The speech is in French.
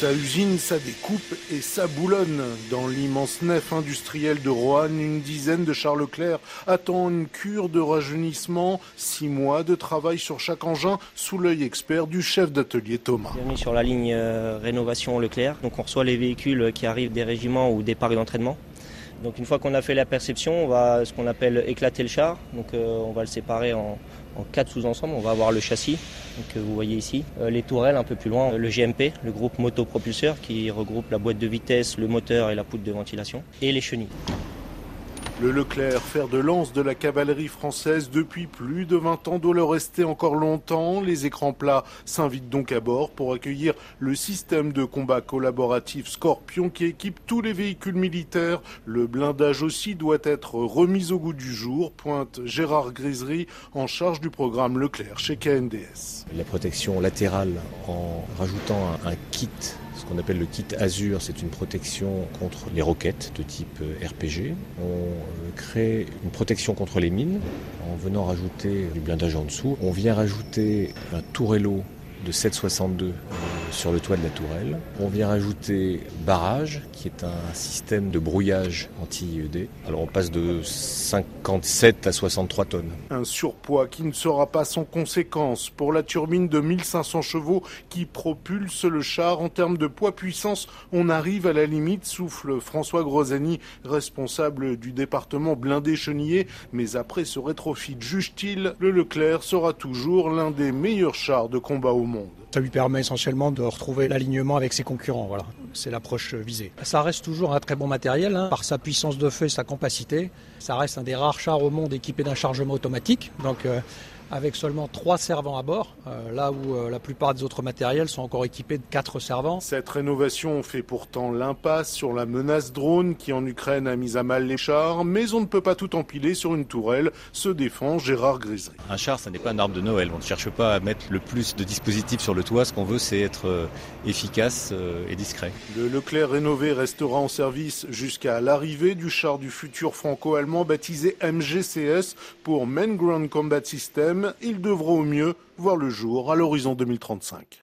Sa usine, sa découpe et sa boulonne. Dans l'immense nef industrielle de Roanne, une dizaine de Charles Leclerc attend une cure de rajeunissement. Six mois de travail sur chaque engin sous l'œil expert du chef d'atelier Thomas. Bienvenue sur la ligne euh, rénovation Leclerc. Donc on reçoit les véhicules qui arrivent des régiments ou des parcs d'entraînement. Donc une fois qu'on a fait la perception, on va ce qu'on appelle éclater le char. Euh, on va le séparer en, quatre sous-ensembles. On va avoir le châssis, que vous voyez ici, euh, les tourelles un peu plus loin, le GMP, le groupe motopropulseur qui regroupe la boîte de vitesse, le moteur et la poutre de ventilation, et les chenilles. Le Leclerc, fer de lance de la cavalerie française depuis plus de 20 ans, doit le rester encore longtemps. Les écrans plats s'invitent donc à bord pour accueillir le système de combat collaboratif Scorpion qui équipe tous les véhicules militaires. Le blindage aussi doit être remis au goût du jour, pointe Gérard Grisery en charge du programme Leclerc chez KNDS. La protection latérale en rajoutant un kit ce qu'on appelle le kit Azure, c'est une protection contre les roquettes de type euh, RPG. On euh, crée une protection contre les mines en venant rajouter du blindage en dessous. On vient rajouter un tourello de 7,62 sur le toit de la tourelle. On vient rajouter barrage, qui est un système de brouillage anti-IED. Alors on passe de 57 à 63 tonnes. Un surpoids qui ne sera pas sans conséquence pour la turbine de 1500 chevaux qui propulse le char en termes de poids-puissance. On arrive à la limite, souffle François Grosani, responsable du département blindé chenillé. Mais après ce rétrofit, juge-t-il, le Leclerc sera toujours l'un des meilleurs chars de combat au monde. Ça lui permet essentiellement de retrouver l'alignement avec ses concurrents. Voilà, c'est l'approche visée. Ça reste toujours un très bon matériel hein, par sa puissance de feu et sa compacité. Ça reste un des rares chars au monde équipé d'un chargement automatique. Donc euh, avec seulement trois servants à bord, euh, là où euh, la plupart des autres matériels sont encore équipés de quatre servants. Cette rénovation fait pourtant l'impasse sur la menace drone qui en Ukraine a mis à mal les chars, mais on ne peut pas tout empiler sur une tourelle, se défend Gérard Grisery. Un char, ça n'est pas un arbre de Noël, on ne cherche pas à mettre le plus de dispositifs sur le toit, ce qu'on veut c'est être euh, efficace et discret. Le Leclerc rénové restera en service jusqu'à l'arrivée du char du futur franco-allemand baptisé MGCS pour Main Ground Combat System ils devront au mieux voir le jour à l'horizon 2035.